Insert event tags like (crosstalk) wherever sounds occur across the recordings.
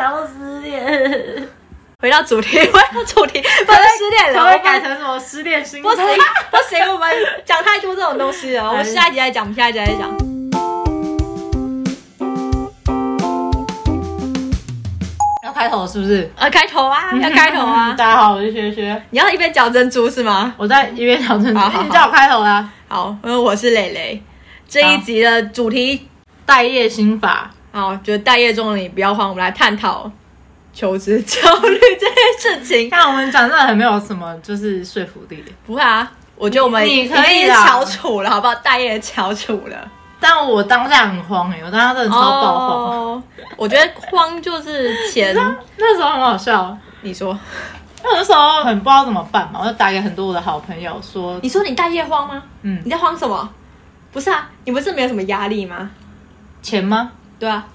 想要失恋。回到主题，回到主题，(laughs) 不能失恋了，我们改成什么失恋心不行？不行，我们讲太多这种东西了，我们下一集再讲，我们下一集再讲。要开头是不是？啊，开头啊，(laughs) 要开头啊！大家好，我是薛薛，你要一边嚼珍珠是吗？我在一边嚼珍珠好好你叫我开头啦。好，因为我是蕾蕾。这一集的主题，待业心法，好，就是待业中的你不要慌，我们来探讨求职焦虑这件事情。(laughs) 看我们讲真的很没有什么就是说服力。不会啊，我觉得我们你可以啦翘楚了，好不好？待业翘楚了，但我当下很慌哎、我当下真的超爆慌。哦。我觉得慌就是钱，(laughs) 那时候很好笑，你说，那时候很不知道怎么办嘛，我就打给很多我的好朋友说，你说你待业慌吗？嗯，你在慌什么？不是啊，你不是没有什么压力吗？钱吗？对啊，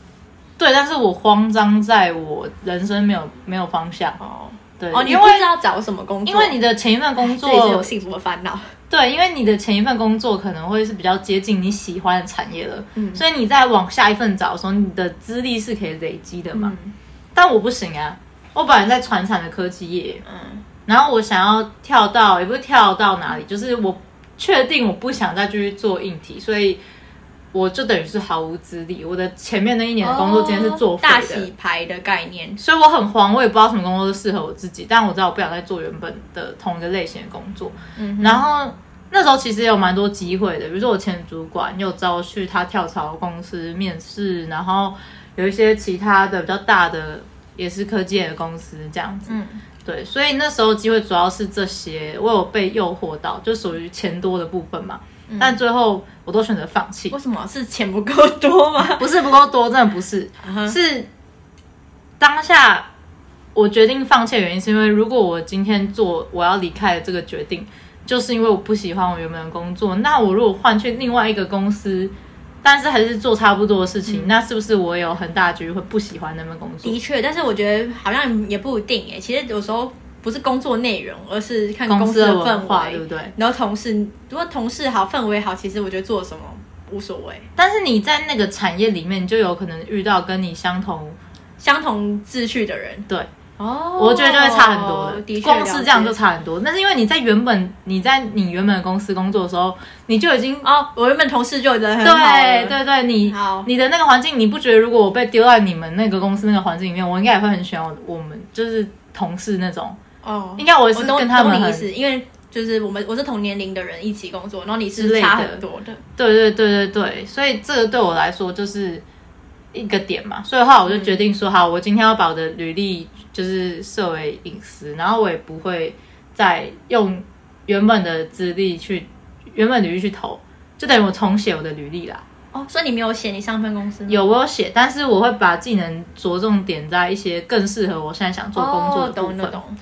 对，但是我慌张在我人生没有没有方向。哦。对，哦，你因为不知道找什么工作，因为你的前一份工这也是有作，幸福的烦恼。对，因为你的前一份工作可能会是比较接近你喜欢的产业了，嗯。所以你在往下一份找的时候，你的资历是可以累积的嘛。嗯。但我不行啊，我本来在传产的科技业，嗯，然后我想要跳到，也不是跳到哪里，就是我确定我不想再继续做硬体，所以我就等于是毫无资历。我的前面那一年的工作今天是作废大，洗牌的概念。所以我很慌，我也不知道什么工作是适合我自己，但我知道我不想再做原本的同一个类型的工作。嗯，然后那时候其实也有蛮多机会的，比如说我前主管有找我去他跳槽公司面试，然后有一些其他的比较大的也是科技的公司这样子。嗯，对，所以那时候机会主要是这些，我有被诱惑到，就属于钱多的部分嘛。但最后我都选择放弃为，什么是钱不够多吗？(laughs) 不是不够多，真的不是，是当下我决定放弃的原因，是因为如果我今天做我要离开的这个决定，就是因为我不喜欢我原本的工作，那我如果换去另外一个公司，但是还是做差不多的事情，那是不是我有很大的几率会不喜欢那份工作？的确，但是我觉得好像也不一定诶。其实有时候不是工作内容，而是看公司的氛围，对不对？然后同事，如果同事好，氛围好，其实我觉得做什么无所谓。但是你在那个产业里面，你就有可能遇到跟你相同，相同秩序的人，对，哦我觉得就会差很多的。的确，光是这样就差很多。那是因为你在原本你在你原本的公司工作的时候，你就已经哦，我原本同事就人很好了，对对对，你好你的那个环境，你不觉得如果我被丢在你们那个公司那个环境里面，我应该也会很喜欢我我们就是同事那种，哦，应该我是跟他们很懂你意思，因为就是我们我是同年龄的人一起工作，然后你是差很多的，对对对对对，所以这个对我来说就是一个点嘛，所以的话我就决定说，好，我今天要把我的履历就是设为隐私，然后我也不会再用原本的资历去原本履历去投，就等于我重写我的履历啦。哦，所以你没有写你上份公司吗有我有写，但是我会把技能着重点在一些更适合我现在想做工作哦，的部分。懂懂懂。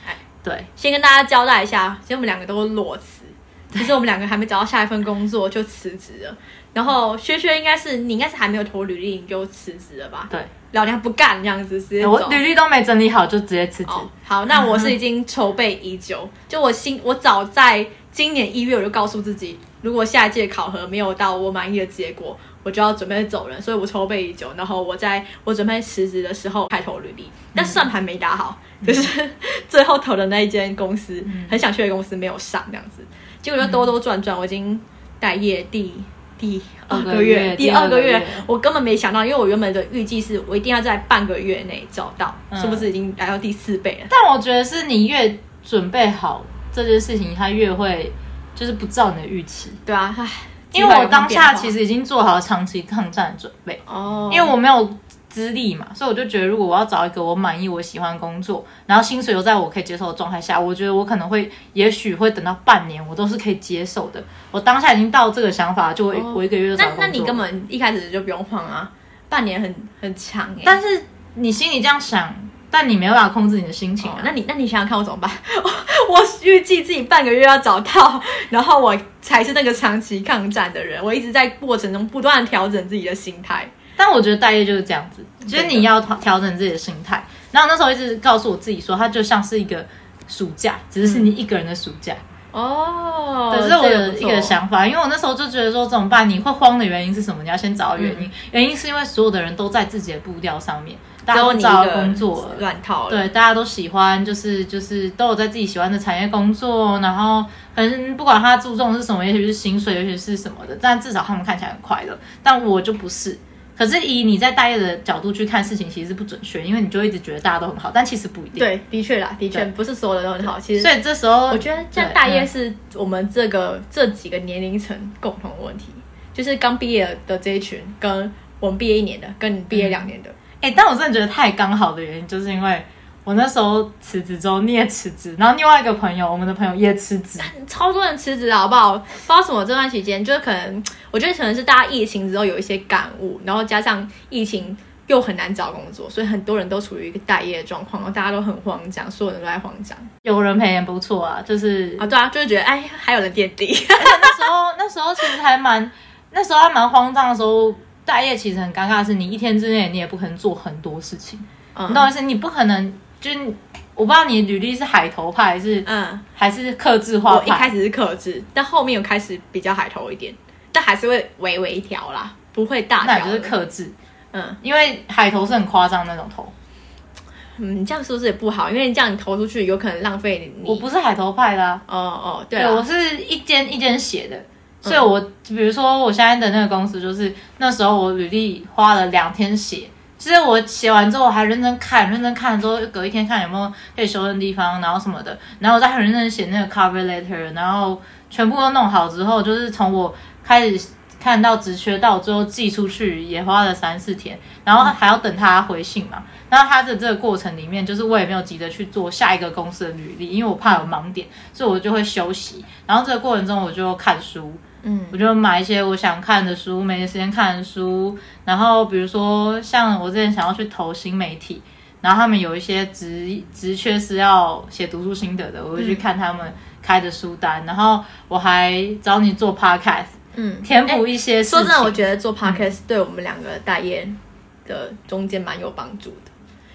哎，对，先跟大家交代一下，其实我们两个都裸辞，其实我们两个还没找到下一份工作就辞职了。然后薛薛应该是你应该是还没有投履历你就辞职了吧？对，老娘不干这样子直接走。我履历都没整理好就直接辞职。哦，好，那我是已经筹备已久，就我新我早在今年一月我就告诉自己，如果下一届考核没有到我满意的结果，我就要准备走人，所以我筹备已久。然后我在我准备辞职的时候开投履历，但算盘没打好，就是最后投的那一间公司，很想去的公司没有上这样子，结果就兜兜转转，我已经待业第。第二个月月，第二个月第二个月，我根本没想到，因为我原本的预计是我一定要在半个月内找到，嗯是不是已经来到第四倍了？但我觉得是你越准备好这件事情，它越会就是不照你的预期。对啊，唉，因为我当下其实实已经做好长期抗战的准备，哦，因为我没有资历嘛，所以我就觉得如果我要找一个我满意、我喜欢的工作，然后薪水又在我可以接受的状态下，我觉得我可能会，也许会等到半年，我都是可以接受的。我当下已经到这个想法，就我、哦我一个月就找那工作。那你根本一开始就不用晃啊，半年很很长哎、但是你心里这样想，但你没办法控制你的心情啊。哦那你那你想想看我怎么办？(laughs) 我预计自己半个月要找到，然后我才是那个长期抗战的人，我一直在过程中不断调整自己的心态。但我觉得待业就是这样子，就是你要调调整自己的心态。然后那时候一直告诉我自己说，它就像是一个暑假，只是是你一个人的暑假。哦，对，这是我个不错的一个想法，因为我那时候就觉得说怎么办？你会慌的原因是什么？你要先找到原因，原因是因为所有的人都在自己的步调上面，大只有你一家都找到个工作，乱套了。对，大家都喜欢，就是就是都有在自己喜欢的产业工作，然后可能不管他注重的是什么，也许是薪水，也许是什么的，但至少他们看起来很快乐。但我就不是。可是以你在大业的角度去看事情，其实是不准确，因为你就一直觉得大家都很好，但其实不一定。，对，的确啦，的确不是所有的都很好。其实所以这时候我觉得像大业嗯是我们这个这几个年龄层共同的问题，就是刚毕业的这一群，跟我们毕业一年的，跟你毕业两年的。哎、但我真的觉得太刚好的原因，就是因为我那时候辞职之后你也辞职，然后另外一个朋友，我们的朋友也辞职，(laughs) 超多人辞职了，好不好？不知道什么这段期间，就是可能，我觉得可能是大家疫情之后有一些感悟，然后加上疫情又很难找工作，所以很多人都处于一个待业的状况，然后大家都很慌张，所有人都在慌张。有人陪也不错啊，就是啊，对啊，就是觉得哎，还有人垫底，而且那时候那时候其实还蛮，那时候还蛮慌张的时候，待业其实很尴尬的是，你一天之内你也不可能做很多事情，嗯你懂我意思？你不可能就是我不知道你履历是海投派还是、嗯，还是克制化派，我一开始是克制，但后面有开始比较海投一点，但还是会微微调啦，不会大调。那你就是克制，嗯因为海投是很夸张那种投，嗯，这样是不是也不好？因为这样你投出去有可能浪费你。我不是海投派的、啊。哦哦，对对，我啊，是一间一间写的，所以我比如说我现在的那个公司，就是那时候我履历花了两天写，其实我写完之后还认真看，认真看之后隔一天看有没有可以修正的地方，然后什么的，然后我再很认真写那个 cover letter，然后全部都弄好之后，就是从我开始。看到职缺到最后寄出去也花了三四天，然后还要等他回信嘛。然后他的这个过程里面，就是我也没有急着去做下一个公司的履历，因为我怕有盲点，所以我就会休息。然后这个过程中，我就看书，嗯我就买一些我想看的书，没时间看的书。然后比如说像我之前想要去投新媒体，然后他们有一些职职缺是要写读书心得的，我会去看他们开的书单。然后我还找你做 podcast，嗯，填补一些事情。说真的，我觉得做 podcast 对我们两个大业的中间蛮有帮助的，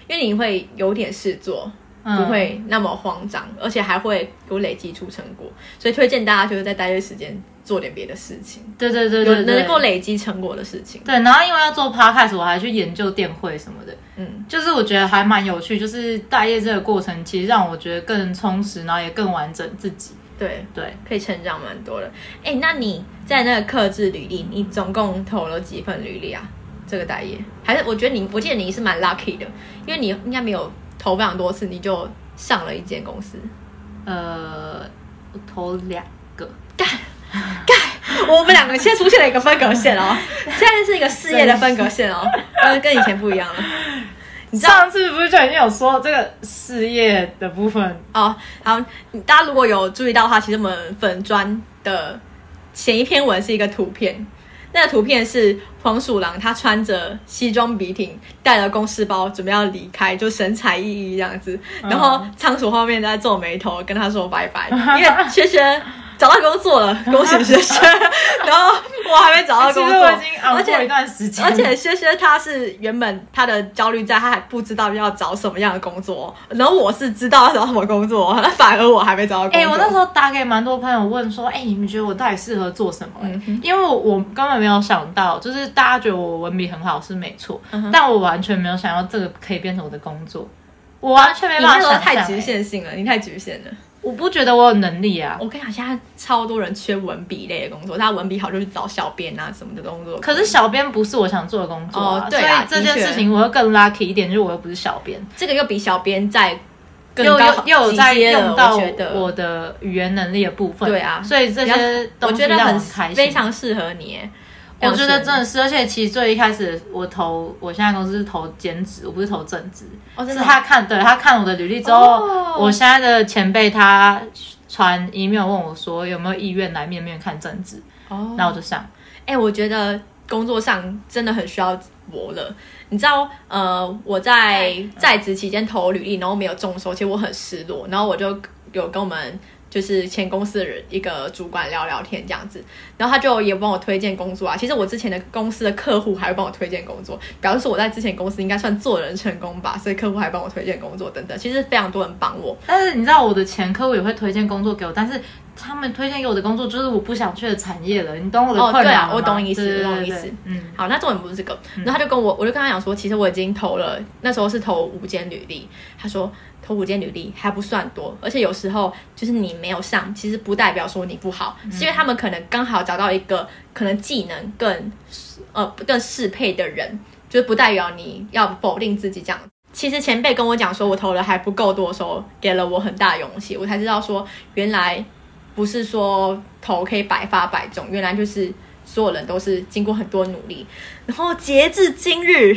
因为你会有点事做，嗯不会那么慌张，而且还会有累积出成果，所以推荐大家就是在待业时间做点别的事情，对对对有对对，能够累积成果的事情。对，然后因为要做 podcast，我还去研究电绘什么的，嗯，就是我觉得还蛮有趣，就是待业这个过程，其实让我觉得更充实，然后也更完整自己。对，对，可以成长蛮多的。哎，那你在那个克制履历，你总共投了几份履历啊？这个待业，还是我觉得你，我记得你是蛮 lucky 的，因为你应该没有投非常多次，你就上了一间公司。呃，我投两个，干干我们两个现在出现了一个分隔线哦，(laughs) 现在是一个事业的分隔线哦，呃，跟以前不一样了。(laughs) 你上次不是就已经有说这个事业的部分？哦，好，大家如果有注意到的话，其实我们粉砖的前一篇文是一个图片，那个图片是黄鼠狼它穿着西装笔挺，带了公事包，准备要离开，就神采奕奕这样子。然后仓鼠后面在皱眉头，跟他说拜拜，(laughs) 因为轩轩找到工作了，恭喜薛薛。(laughs) 然后我还没找到工作，我已经熬而且过一段时间，而且薛薛他是原本他的焦虑在，他还不知道要找什么样的工作，然后我是知道要找什么工作，那 (laughs) 反而我还没找到工作。哎、我那时候打给蛮多朋友问说，哎、你们觉得我到底适合做什么、嗯因为我我根本没有想到，就是大家觉得我文笔很好是没错，嗯但我完全没有想到这个可以变成我的工作，我完全没你办法想象、那时候太局哎。限性了，你太局限了。我不觉得我有能力啊。我跟你讲，现在超多人缺文笔类的工作，他文笔好就去找小编啊什么的工作。可是小编不是我想做的工作、啊哦对啊所以这件事情我会更 lucky 一点，就是我又不是小编，这个又比小编在更又高又又有在用到我的语言能力的部分，对啊所以这些我觉得很我开心，非常适合你耶。我觉得真的是，而且其实最一开始我投我现在公司是投兼职，我不是投正职。哦，是他看对他看我的履历之后，哦我现在的前辈他传 email 问我说有没有意愿来面面看正职，哦那我就上。哎、我觉得工作上真的很需要我了。你知道，呃，我在在职期间投履历，然后没有中收，其实我很失落。然后我就有跟我们就是前公司的人一个主管聊聊天这样子，然后他就也帮我推荐工作啊。其实我之前的公司的客户还会帮我推荐工作，表示说我在之前公司应该算做人成功吧，所以客户还帮我推荐工作等等。其实非常多人帮我，但是你知道我的前客户也会推荐工作给我，但是他们推荐给我的工作就是我不想去的产业了，你懂我的哦对啊困扰吗我懂你意思我懂你意思。嗯，好，那重点不是这个，然后他就跟我，我就跟他讲说，其实我已经投了，那时候是投五间履历。他说投五间履历还不算多，而且有时候就是你没有上，其实不代表说你不好，是因为他们可能刚好找到一个可能技能更呃更适配的人，就是不代表你要否定自己这样。其实前辈跟我讲说我投的还不够多的时候，给了我很大勇气，我才知道说原来不是说投可以百发百中，原来就是所有人都是经过很多努力。然后截至今日，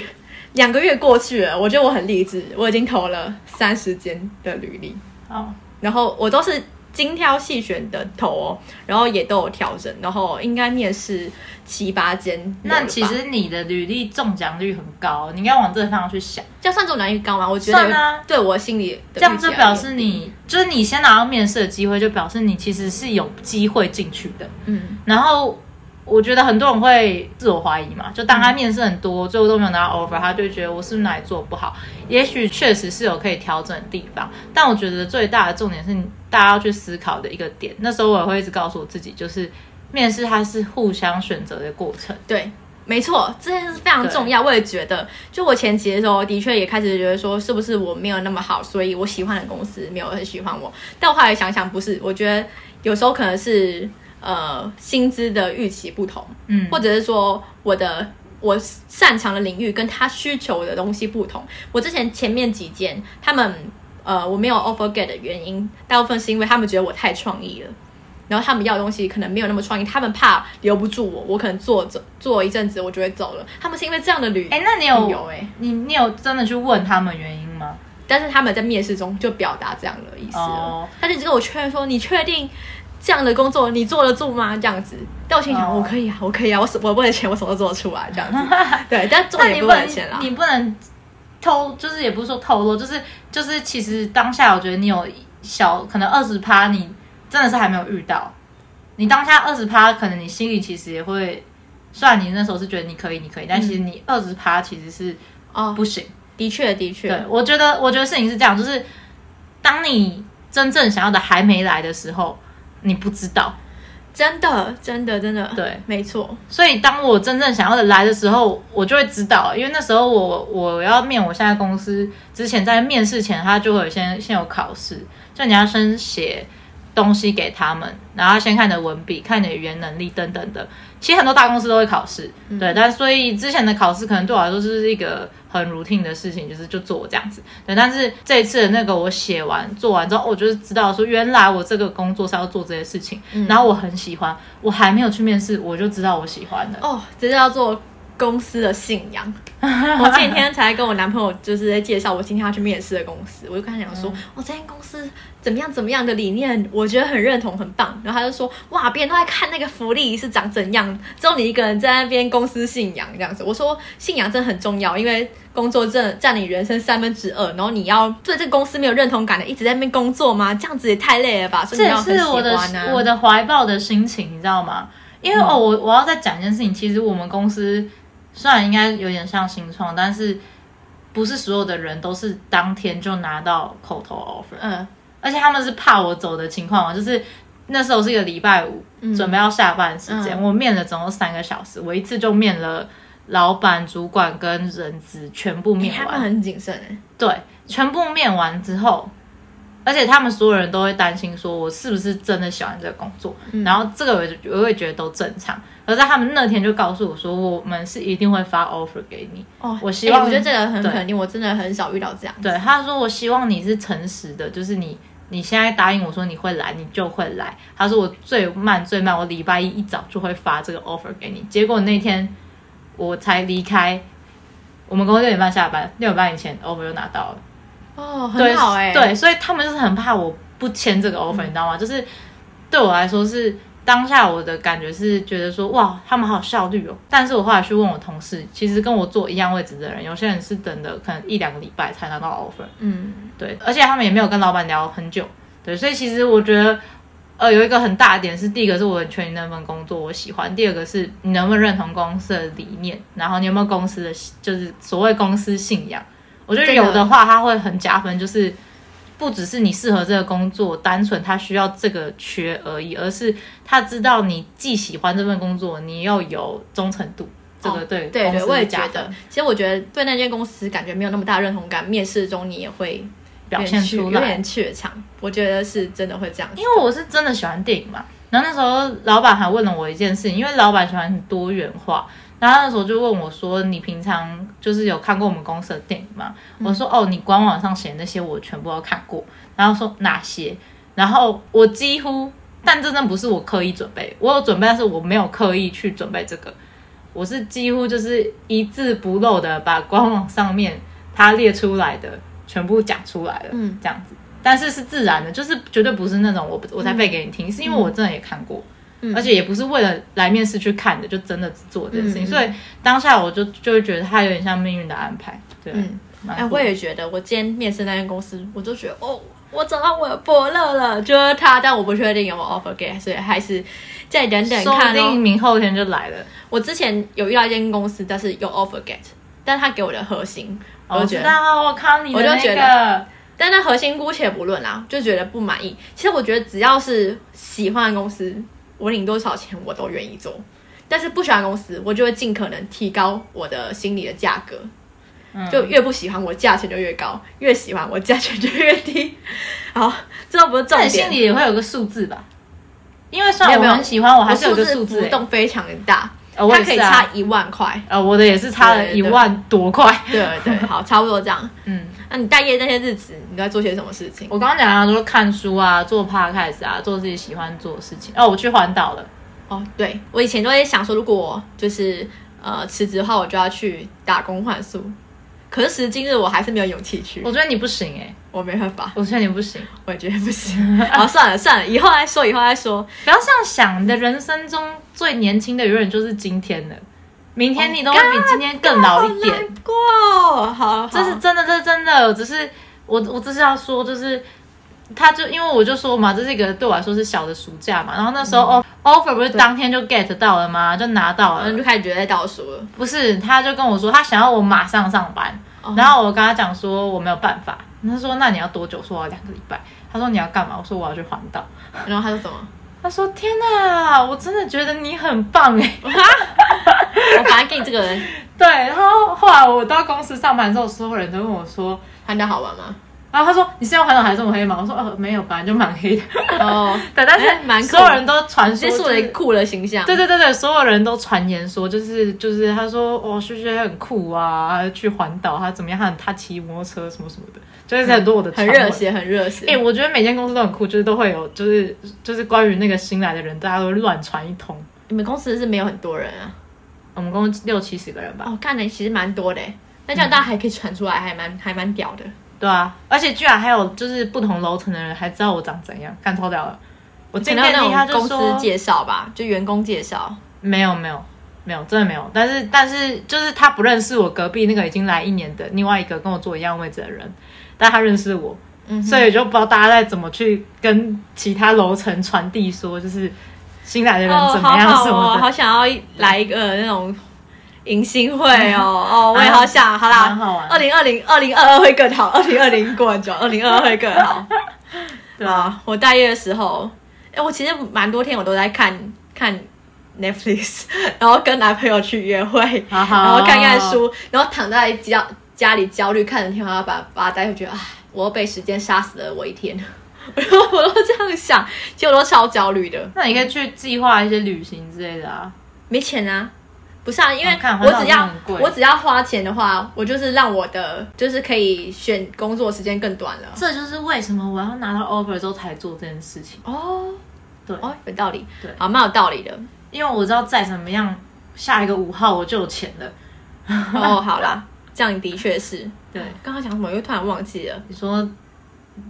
两个月过去了，我觉得我很励志，我已经投了三十间的履历，哦，然后我都是精挑细选的投哦，然后也都有调整，然后应该面试七八间。那其实你的履历中奖率很高，你应该往这个方向去想。这样算中奖率高吗？我觉得算啊对我心里的这样就表示你就是你先拿到面试的机会，就表示你其实是有机会进去的。嗯然后我觉得很多人会自我怀疑嘛，就当他面试很多，最后都没有拿到 offer，他就觉得我是不是哪里做不好？也许确实是有可以调整的地方，但我觉得最大的重点是大家要去思考的一个点。那时候我也会一直告诉我自己，就是面试它是互相选择的过程。对。没错，这件事非常重要。我也觉得，就我前期的时候，的确也开始觉得说，是不是我没有那么好，所以我喜欢的公司没有很喜欢我。但我后来想想，不是，我觉得有时候可能是呃薪资的预期不同，嗯，或者是说我的我擅长的领域跟他需求的东西不同。我之前前面几间他们呃我没有 offer get 的原因，大部分是因为他们觉得我太创意了。然后他们要的东西可能没有那么创意，他们怕留不住我，我可能做做做一阵子我就会走了。他们是因为这样的旅，哎、那你有有哎、你你有真的去问他们原因吗？但是他们在面试中就表达这样的意思了，哦他就一直跟我确认说：“你确定这样的工作你做得住吗？”这样子，但我心想：“哦我可以啊，我可以啊，我什我为了钱我什么都做得出来。”这样子，(laughs) 对，但重点不那你不能是为了钱啦。你不能偷，就是也不是说透露，就是就是其实当下我觉得你有小可能二十趴，你真的是还没有遇到。你当下二十趴，可能你心里其实也会，虽然你那时候是觉得你可以，你可以，但其实你二十趴其实是哦，不行。的确的确，对，我觉得我觉得事情是这样，就是当你真正想要的还没来的时候，你不知道。真的真的真的，对，没错，所以当我真正想要的来的时候，我就会知道，因为那时候我我要面我现在公司之前，在面试前他就会先先有考试，就你要先写东西给他们，然后先看你的文笔、看你的语言能力等等的。其实很多大公司都会考试，对，但所以之前的考试可能对我来说就是一个很 routine 的事情，就是就做这样子。对，但是这一次的那个我写完做完之后，我就是知道说，原来我这个工作是要做这些事情，然后我很喜欢，我还没有去面试，我就知道我喜欢的。哦，这叫做公司的信仰。(laughs) 我前几天才跟我男朋友就是在介绍我今天要去面试的公司，我就跟他讲说，嗯我、这间公司怎么样怎么样的理念，我觉得很认同，很棒。然后他就说，哇，别人都在看那个福利是长怎样，只有你一个人在那边公司信仰这样子。我说信仰真的很重要，因为工作真的占你人生三分之二，然后你要对这个公司没有认同感的，一直在那边工作吗？这样子也太累了吧？所以这也你要很喜是我的。我的怀抱的心情，你知道吗？因为、哦，我我要再讲一件事情，其实我们公司虽然应该有点像新创，但是不是所有的人都是当天就拿到口头 offer，嗯。而且他们是怕我走的情况嘛，就是那时候是一个礼拜五，准备要下班时间，嗯。我面了总共三个小时，我一次就面了老板、主管跟人资全部面完，他们很谨慎哎。对，全部面完之后，而且他们所有人都会担心说我是不是真的喜欢这个工作，嗯。然后这个我也我会觉得都正常。而在他们那天就告诉我说，我们是一定会发 offer 给你。哦，我希望欸我觉得这个很肯定，我真的很少遇到这样。对，他说我希望你是诚实的，就是你你现在答应我说你会来，你就会来。他说我最慢最慢，我礼拜一一早就会发这个 offer 给你。结果那天我才离开，我们公司六点半下班，六点半以前 offer 就拿到了。哦，很好哎、对，所以他们就是很怕我不签这个 offer，、你知道吗？就是对我来说是当下我的感觉是觉得说哇，他们好有效率哦。但是我后来去问我同事，其实跟我坐一样位置的人，有些人是等的可能一两个礼拜才拿到 offer，嗯，对，而且他们也没有跟老板聊很久，对，所以其实我觉得。呃，有一个很大的点是，第一个是我很确定那份工作我喜欢，第二个是你能不能认同公司的理念，然后你有没有公司的，就是所谓公司信仰。我觉得有的话，它会很加分，就是不只是你适合这个工作，单纯他需要这个缺而已，而是他知道你既喜欢这份工作，你又有忠诚度，这个对、哦对对，我也觉得。其实我觉得对那间公司感觉没有那么大认同感，面试中你也会表现出来有点怯场。我觉得是真的会这样，因为我是真的喜欢电影嘛，然后那时候老板还问了我一件事情，因为老板喜欢很多元化，然后那时候就问我说：“你平常就是有看过我们公司的电影吗？”我说：“哦，你官网上写那些我全部都看过。”然后说哪些？然后我几乎，但真的不是我刻意准备，我有准备，但是我没有刻意去准备这个，我是几乎就是一字不漏的把官网上面他列出来的全部讲出来了，嗯这样子。但是是自然的，就是绝对不是那种我我才背给你听，是因为我真的也看过，嗯而且也不是为了来面试去看的，就真的做这件事情。所以当下我就就会觉得它有点像命运的安排，对，嗯哎，我也觉得，我今天面试那间公司，我就觉得哦，我找到我的伯乐了，就是他，但我不确定有没有 offer 给，所以还是再等等说不定。明后天就来了。我之前有遇到一间公司，但是有 offer get，但他给我的核心，我我就觉得，知道，我看你的那我就觉得，但那核心姑且不论啦，就觉得不满意。其实我觉得只要是喜欢的公司，我领多少钱我都愿意做。但是不喜欢公司，我就会尽可能提高我的心理的价格。嗯就越不喜欢我价钱就越高，越喜欢我价钱就越低。(laughs) 好，这都不是重点。心里也会有个数字吧？因为虽然我很喜欢，我还是有我个数字、浮欸。动非常的大，它可以差一万块。呃，我的也是差了一万多块。对对，好，差不多这样。嗯，那你待业那些日子，你都在做些什么事情？我刚刚讲啊，就是看书啊，做 podcast 啊，做自己喜欢做的事情。哦，我去环岛了。哦，对我以前都会想说，如果我就是呃辞职的话，我就要去打工换宿。可是时至今日，我还是没有勇气去，我觉得你不行哎、我没办法，我觉得你不行。我也觉得不行。好，算了算了，以后再说，以后再说。不要这样想，你的人生中最年轻的永远就是今天了，明天你都会比今天更老一点。过，好，这是真的，这是真的。只是我，我只是要说，就是他就因为我就说嘛，这是一个对我来说是小的暑假嘛。然后那时候、哦 offer 不是当天就 get 到了吗？就拿到了然后。就开始觉得在倒数了。不是，他就跟我说他想要我马上上班，哦然后我跟他讲说我没有办法。他说那你要多久？说我要两个礼拜。他说你要干嘛？我说我要去环岛。然后他说什么？他说天哪，我真的觉得你很棒 (laughs) 哎。我反正给你这个人 (laughs) 对，然后后来我到公司上班之后，所有人都问我说，他家好玩吗？然后他说你现在环岛还这么黑吗？我说呃没有，本来就蛮黑的。哦，(laughs) 对，但是蛮所有人都传说、这就是是一个酷的形象。对对对对，所有人都传言说，就是就是他说哦，旭旭很酷啊，去环岛，他怎么样，他他骑摩托车什么什么的，就是很多我的很热。血，很热血。哎、我觉得每间公司都很酷，就是都会有，就是就是关于那个新来的人，大家都会乱传一通。你们公司是没有很多人啊？我们公司六七十个人吧，哦，看的其实蛮多的欸，那这样大家还可以传出来，还蛮还蛮屌的。对啊，而且居然还有就是不同楼层的人还知道我长怎样，干超屌了。我可进电梯，能有那他就说种公司介绍吧，就员工介绍。没有没有没有，真的没有。但是但是就是他不认识我隔壁那个已经来一年的另外一个跟我坐一样位置的人，但他认识我，嗯，所以就不知道大家在怎么去跟其他楼层传递说，就是新来的人哦，怎么样什么的。好想要来一个那种迎新会哦，(laughs) 哦，我也好想。好啦，二零二零、二零二二会更好，二零二零过很久，二零二二会更好。(laughs) 对啊，啊，我大一的时候，哎，我其实蛮多天我都在看看 Netflix，(laughs) 然后跟男朋友去约会，然后看看书，然后躺在家家里焦虑，看着天花板发呆，会觉得啊，我又被时间杀死了我一天。我都这样想，其实我都超焦虑的。那你可以去计划一些旅行之类的啊。没钱啊，不是啊，因为我只要、我只要花钱的话，我就是让我的就是可以选工作时间更短了。这就是为什么我要拿到 offer 之后才做这件事情。哦，对哦，有道理，对好，蛮有道理的。因为我知道再怎么样，下一个五号我就有钱了。哦，好啦，(laughs) 这样的确是。对，刚刚讲什么？又突然忘记了。你说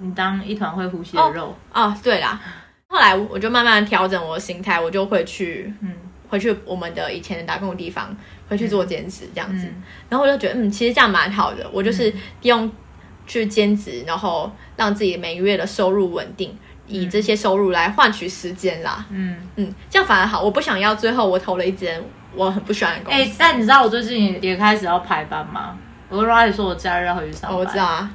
你当一团会呼吸的肉，哦，对啦，后来我就慢慢调整我的心态，我就会去嗯回去我们的以前的打工的地方，回去做兼职这样子。嗯然后我就觉得，嗯，其实这样蛮好的。我就是用去兼职，然后让自己每个月的收入稳定，以这些收入来换取时间啦。嗯。嗯，这样反而好。我不想要最后我投了一间我很不喜欢的公哎、司。但你知道我最近也也开始要排班吗？我跟 Riley 说我假日要回去上班。哦，我知道。啊，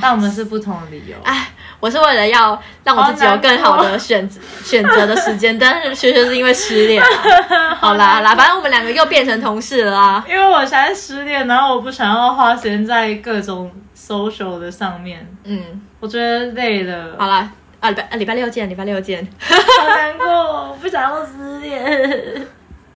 但我们是不同的理由。哎，我是为了要让我自己有更好的选择选择的时间，但是学学是因为失恋啊。(laughs) 好啦好啦，反正我们两个又变成同事了啦。因为我现在失恋，然后我不想要花时间在各种 social 的上面，嗯，我觉得累了，好啦，啊礼拜啊礼拜六见，礼拜六见。好难过，我不想要失恋。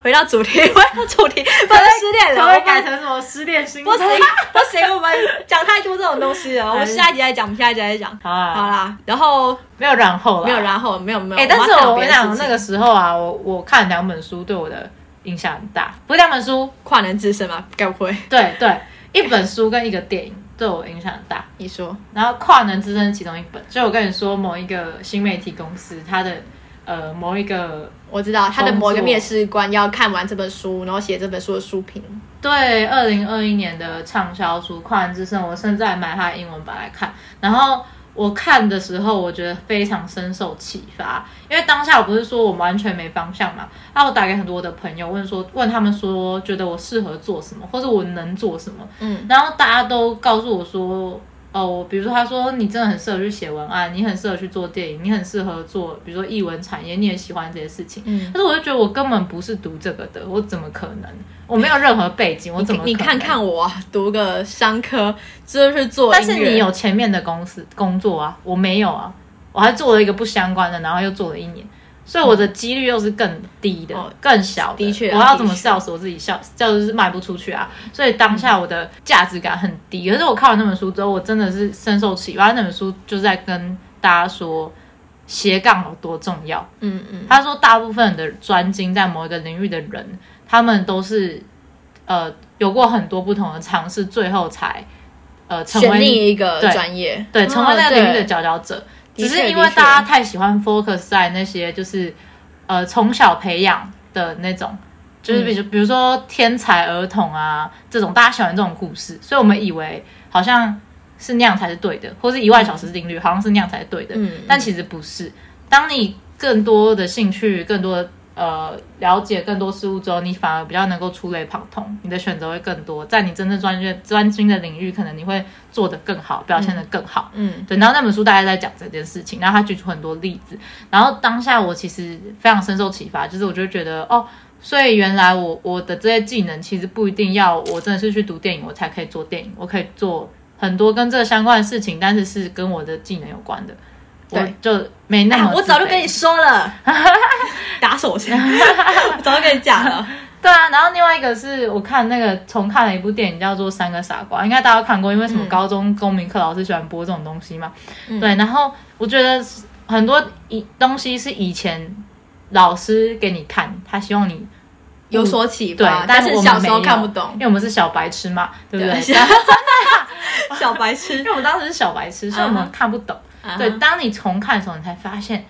回到主题，回到主题，不能失恋了，(laughs) 我们改成什么失恋心不行？(laughs) 不行，我们讲太多这种东西了，我们下一集再讲，我们下一集再讲。(laughs) 好啦，好啦，然后没有然后了，没有然后，没有没有。哎、但是我跟你讲，那个时候啊，我我看两本书对我的影响很大，不是两本书，跨能之身吗？该不会？对对，一本书跟一个电影对我影响很大。你说，然后跨能之声其中一本，就我跟你说，某一个新媒体公司，它的呃某一个我知道他的某一个面试官要看完这本书，然后写这本书的书评。对二零二一年的畅销书《跨人之声》，我甚至还买他的英文版来看。然后我看的时候，我觉得非常深受启发，因为当下我不是说我完全没方向嘛，然后我打给很多我的朋友问说，问他们说，觉得我适合做什么，或者我能做什么。嗯，然后大家都告诉我说，哦，比如说他说你真的很适合去写文案，你很适合去做电影，你很适合做，比如说译文产业，你也喜欢这些事情。嗯但是我就觉得我根本不是读这个的，我怎么可能？我没有任何背景，我怎么可能你看看我啊，读个商科就是做但，是你有前面的公司工作啊，我没有啊，我还做了一个不相关的，然后又做了一年，所以我的几率又是更低的，哦更小的确啊我要怎么的确 sales 我自己 sales 就是卖不出去啊，所以当下我的价值感很低。可是我看完那本书之后，我真的是深受启发。那本书就在跟大家说斜杠有多重要。嗯嗯，他说，大部分的专精在某一个领域的人，他们都是呃有过很多不同的尝试，最后才呃成为另一个专业，对成为那个领域的佼佼者。只是因为大家太喜欢 focus 在那些就是呃从小培养的那种，就是比如、比如说天才儿童啊这种，大家喜欢这种故事，所以我们以为好像是那样才是对的，或是一万小时定律好像是那样才是对的，嗯。但其实不是。当你更多的兴趣、更多的呃了解更多事物之后，你反而比较能够触类旁通，你的选择会更多，在你真正专业专精的领域，可能你会做得更好，表现得更好。嗯对，然后那本书大概在讲这件事情，然后他举出很多例子，然后当下我其实非常深受启发，就是我就觉得哦，所以原来我我的这些技能其实不一定要我真的是去读电影我才可以做电影，我可以做很多跟这个相关的事情，但是是跟我的技能有关的，我对就没那么、啊我早就跟你说了，(laughs) 打手枪，(laughs) 我早就跟你讲了。(laughs) 对啊，然后另外一个是我看那个重看了一部电影叫做《三个傻瓜》，应该大家都看过，因为什么嗯高中公民课老师喜欢播这种东西嘛。对，然后我觉得很多以东西是以前老师给你看，他希望你有所启发对发，，但是小时候看不懂因，为我们是小白痴嘛，对不对？小白痴因。为我们当时是小白痴，所以我们看不懂。对，当你重看的时候，你才发现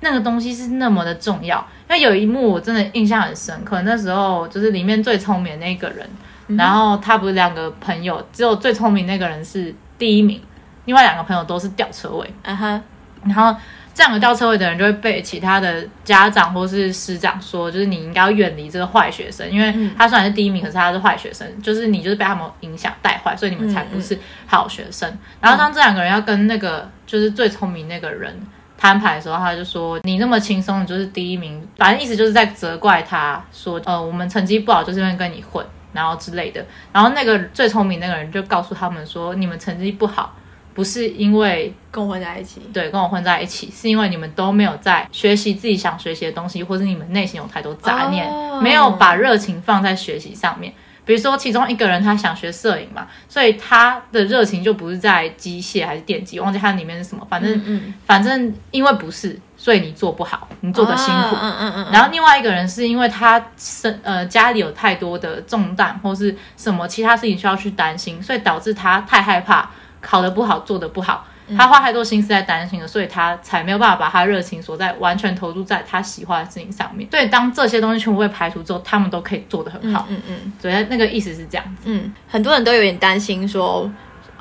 那个东西是那么的重要。因为有一幕我真的印象很深刻，那时候就是里面最聪明的那个人，然后他不是两个朋友，只有最聪明那个人是第一名，另外两个朋友都是吊车尾。嗯哼，然后这样的吊车尾的人就会被其他的家长或是师长说，就是你应该要远离这个坏学生，因为他虽然是第一名，可是他是坏学生，就是你就是被他们影响带坏，所以你们才不是好学生。然后当这两个人要跟那个就是最聪明那个人。摊牌的时候，他就说：“你那么轻松，你就是第一名。”反正意思就是在责怪他说：“呃，我们成绩不好，就是因为跟你混，然后之类的。”然后那个最聪明那个人就告诉他们说：“你们成绩不好，不是因为跟我混在一起。对，跟我混在一起，是因为你们都没有在学习自己想学习的东西，或是你们内心有太多杂念，哦没有把热情放在学习上面。比如说，其中一个人他想学摄影嘛，所以他的热情就不是在机械还是电机，忘记它里面是什么，反正、嗯，反正因为不是，所以你做不好，你做的辛苦。嗯嗯嗯，然后另外一个人是因为他生呃家里有太多的重担或是什么其他事情需要去担心，所以导致他太害怕考得不好，做得不好。他花太多心思在担心了，所以他才没有办法把他热情所在完全投入在他喜欢的事情上面。所以，当这些东西全部被排除之后，他们都可以做得很好。嗯嗯所以那个意思是这样子。嗯，很多人都有点担心说，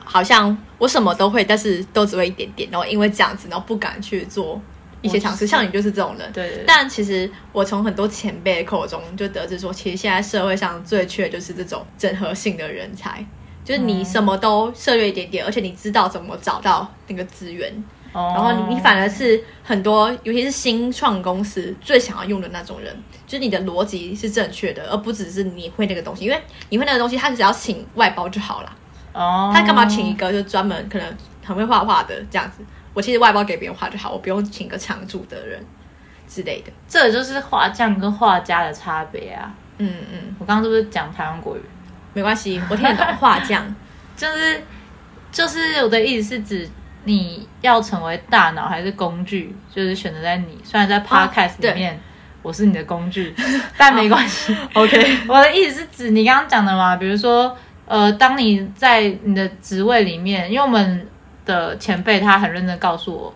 好像我什么都会，但是都只会一点点，然后因为这样子，然后不敢去做一些尝试。像你就是这种人。对对对。但其实我从很多前辈的口中就得知说，其实现在社会上最缺的就是这种整合性的人才。就是你什么都涉略一点点，而且你知道怎么找到那个资源，然然后你你反而是很多，尤其是新创公司最想要用的那种人，就是你的逻辑是正确的，而不只是你会那个东西，因为你会那个东西，他只要请外包就好了，哦，他干嘛请一个就专门可能很会画画的这样子？我其实外包给别人画就好，我不用请个常驻的人之类的。这就是画匠跟画家的差别啊。嗯嗯，我刚刚是不是讲台湾国语？没关系，我听得懂话匠。(laughs) 就是就是我的意思是指你要成为大脑还是工具，就是选择在你。虽然在 podcast 里面、我是你的工具，(laughs) 但没关系。OK，(laughs) 我的意思是指你刚刚讲的嘛，比如说呃，当你在你的职位里面，因为我们的前辈他很认真告诉我，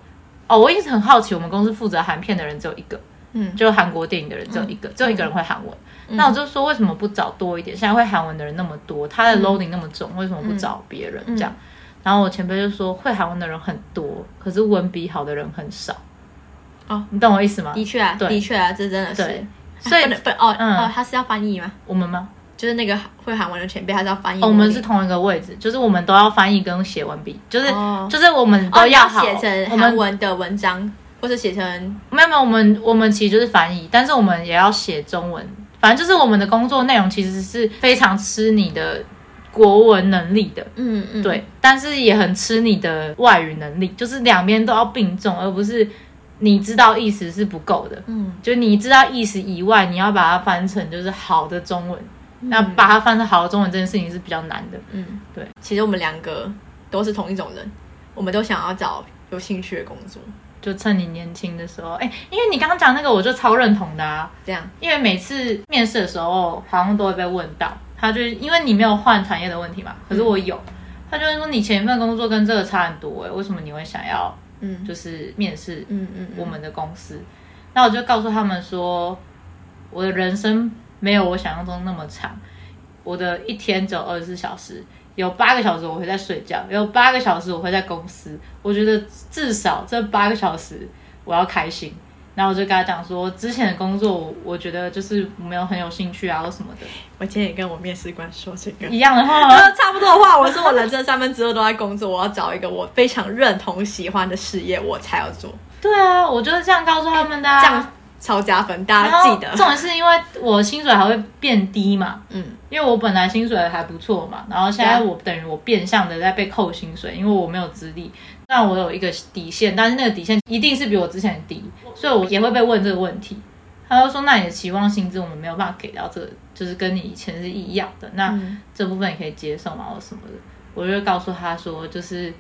哦，我一直很好奇，我们公司负责韩片的人只有一个，嗯就韩国电影的人只有一个，只有一个人会韩文。那我就说，为什么不找多一点？现在会韩文的人那么多，他的 loading 那么重，为什么不找别人这样？然后我前辈就说，会韩文的人很多，可是文笔好的人很少。哦，你懂我意思吗？的确啊，对的确啊，这真的是对。所以不哦、嗯哦，他是要翻译吗？我们吗？就是那个会韩文的前辈，他是要翻译。我们是同一个位置，就是我们都要翻译跟写文笔，就是、哦就是我们都要好。写成韩文的文章，或者写成没有没有，我们我们其实就是翻译，但是我们也要写中文。反正就是我们的工作内容其实是非常吃你的国文能力的，嗯嗯，对，但是也很吃你的外语能力，就是两边都要并重，而不是你知道意思是不够的。嗯，就你知道意思以外，你要把它翻成就是好的中文。嗯那把它翻成好的中文这件事情是比较难的。嗯，对。其实我们两个都是同一种人，我们都想要找有兴趣的工作，就趁你年轻的时候，哎、因为你刚刚讲那个，我就超认同的啊。这样。因为每次面试的时候，好像都会被问到，他就是因为你没有换产业的问题嘛，可是我有，他就会说你前一份工作跟这个差很多、哎，为什么你会想要嗯就是面试嗯嗯，我们的公司？那我就告诉他们说，我的人生没有我想象中那么长，我的一天只有二十四小时。有八个小时我会在睡觉，有八个小时我会在公司。我觉得至少这八个小时我要开心。然后我就跟他讲说，之前的工作我我觉得就是没有很有兴趣啊，或什么的。我今天也跟我面试官说这个。一样的话 (laughs) 差不多的话，我说我人生三分之二都在工作，我要找一个我非常认同、喜欢的事业，我才要做，对啊，我就是这样告诉他们的、啊。这样超加分，大家记得。重点是因为我薪水还会变低嘛，嗯，因为我本来薪水还不错嘛，然后现在我等于我变相的在被扣薪水，因为我没有资历，但我有一个底线，但是那个底线一定是比我之前低，所以我也会被问这个问题。他就说：“那你的期望薪资我们没有办法给到这个，就是跟你以前是一样的，那嗯这部分你可以接受吗？或什么的？”我就告诉他说：“就是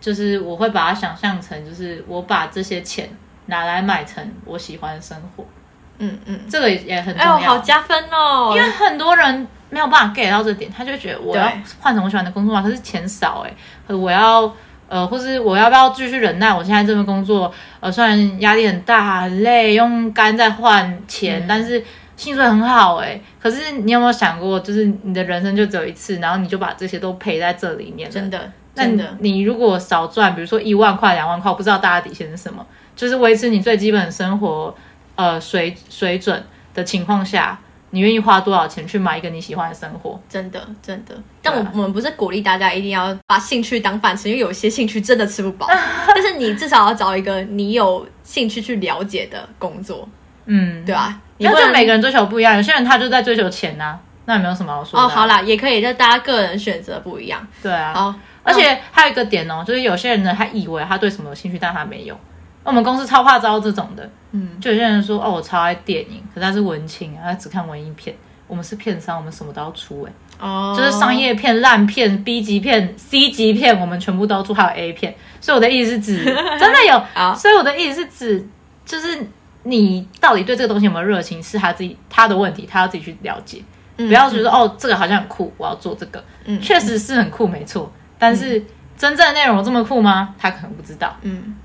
就是我会把它想象成，就是我把这些钱拿来买成我喜欢的生活，嗯嗯，这个也很重哎呦，要。好加分哦！因为很多人没有办法 get 到这点，他就觉得我要换成我喜欢的工作嘛，可是钱少哎、欸，我要呃，或是我要不要继续忍耐我现在这份工作？呃，虽然压力很大很累，用肝在换钱，嗯但是薪水很好哎、可是你有没有想过，就是你的人生就只有一次，然后你就把这些都赔在这里面了？真的，真的，你如果少赚，比如说一万块、两万块，我不知道大家底线是什么，就是维持你最基本的生活呃水水准的情况下，你愿意花多少钱去买一个你喜欢的生活？真的，真的。但我啊我们不是鼓励大家一定要把兴趣当饭吃，因为有些兴趣真的吃不饱。(laughs) 但是你至少要找一个你有兴趣去了解的工作，嗯，对吧？你那不能就每个人追求不一样，有些人他就在追求钱呐、那也没有什么好说的啊、哦，好啦，也可以，就大家个人选择不一样。对啊，好，而且还有一个点哦，就是有些人呢，他以为他对什么有兴趣，但他没有。我们公司超怕招这种的，嗯，就有些人说哦，我超爱电影，可是他是文青啊，他只看文艺片。我们是片商，我们什么都要出哎、哦，就是商业片、烂片、B 级片、C 级片，我们全部都出，还有 A 片。所以我的意思是指，(laughs) 真的有。啊所以我的意思是指，就是你到底对这个东西有没有热情，是他自己他的问题，他要自己去了解，嗯不要觉得、哦，这个好像很酷，我要做这个。嗯确实是很酷，没错。但是真正的内容有这么酷吗？他可能不知道。嗯，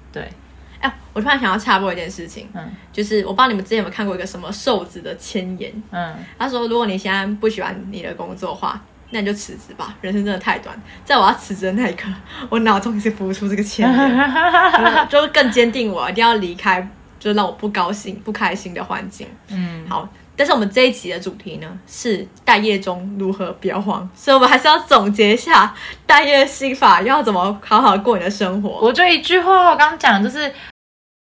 对，哎，我突然想要插播一件事情，嗯就是我不知道你们之前有没有看过一个什么瘦子的千言，嗯，他说如果你现在不喜欢你的工作的话。那你就辞职吧，人生真的太短。在我要辞职的那一刻，我脑中是浮出这个千言，(laughs) 就是更坚定我一定要离开，就让我不高兴、不开心的环境。嗯，好，但是我们这一集的主题呢是待业中如何不要慌，所以我们还是要总结一下待业心法，要怎么好好过你的生活。我就一句话，我刚刚讲就是。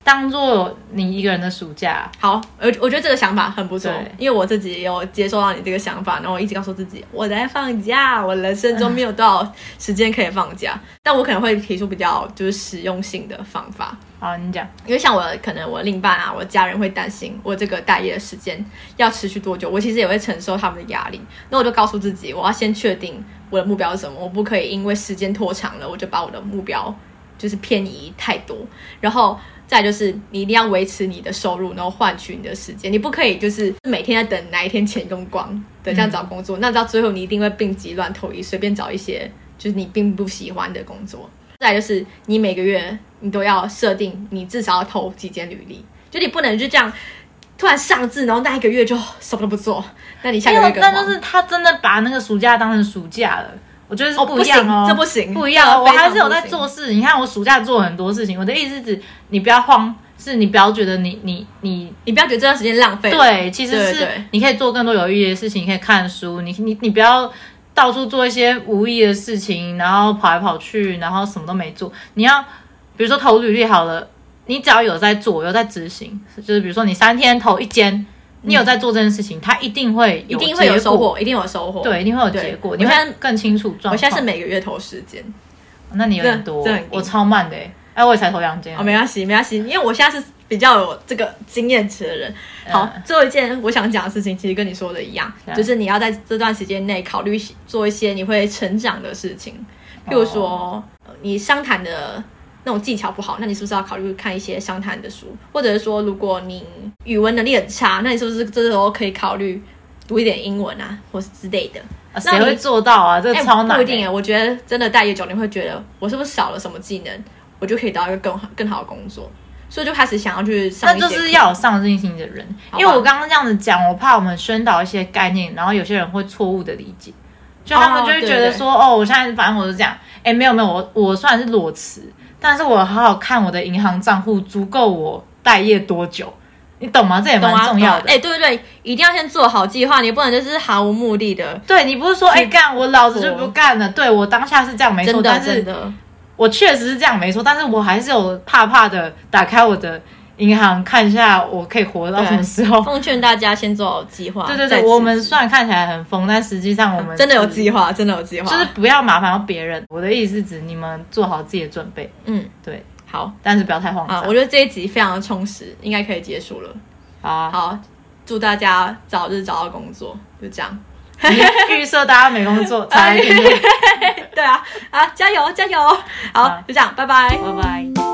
当做你一个人的暑假，好，我我觉得这个想法很不错对，因为我自己也有接受到你这个想法，然后我一直告诉自己我在放假，我人生中没有多少时间可以放假，但我可能会提出比较就是实用性的方法，好，你讲。因为像我可能我另一半啊，我家人会担心我这个待业的时间要持续多久，我其实也会承受他们的压力，那我就告诉自己，我要先确定我的目标是什么，我不可以因为时间拖长了，我就把我的目标就是偏移太多，然后。再就是，你一定要维持你的收入，然后换取你的时间。你不可以就是每天在等哪一天钱用光的这样找工作，那到最后你一定会病急乱投医，随便找一些就是你并不喜欢的工作。再就是，你每个月你都要设定，你至少要投几间履历，就你不能就这样突然上字，然后那一个月就什么都不做。那你下个月那就是他真的把那个暑假当成暑假了。我觉得是不一样哦，这不行，不一样。我还是有在做事。你看，我暑假做很多事情。我的意思是指，你不要慌，是你不要觉得你你你你不要觉得这段时间浪费。对，其实是你可以做更多有意义的事情，你可以看书。你你你不要到处做一些无意义的事情，然后跑来跑去，然后什么都没做。你要比如说投履历好了，你只要有在做，有在执行，就是比如说你三天投一间。你有在做这件事情，他一定会一定会有收获，一定有收获，对，一定会有结果。你现在更清楚状况。我现在是每个月投十间，那你有点多，我超慢的哎，我也才投两间。哦，没关系，没关系，因为我现在是比较有这个经验值的人。好，最后一件我想讲的事情，其实跟你说的一样，就是你要在这段时间内考虑做一些你会成长的事情，譬如说你商谈的。那种技巧不好，那你是不是要考虑看一些商谈的书？或者是说，如果你语文能力很差，那你是不是这时候可以考虑读一点英文啊，或是之类的？谁会做到啊？这个超难。不一定啊，我觉得真的待业久，你会觉得我是不是少了什么技能，我就可以得到一个更好、更好的工作，所以就开始想要去上。那就是要有上进心的人，因为我刚刚这样子讲，我怕我们宣导一些概念，然后有些人会错误的理解，就他们就会觉得说，哦，我现在反正我是这样，哎，没有没有，我我虽然是裸辞。但是我好好看我的银行账户，足够我待业多久？你懂吗？这也蛮重要的。哎，对对对，一定要先做好计划，你不能就是毫无目的的。对你不是说哎干，我老子就不干了。对我当下是这样没错，但是我确实是这样没错，但是我还是有怕怕的打开我的。银行看一下，我可以活到什么时候？奉劝大家先做好计划。对对对，我们虽然看起来很疯，但实际上我们 (laughs) 真的有计划，真的有计划。就是不要麻烦到别人。我的意思是指你们做好自己的准备。嗯，对，好，但是不要太慌张。我觉得这一集非常的充实，应该可以结束了。好，好，祝大家早日找到工作，就这样。预设大家没工作 (laughs) 才对啊，啊，加油加油！好，就这样，拜拜，拜拜。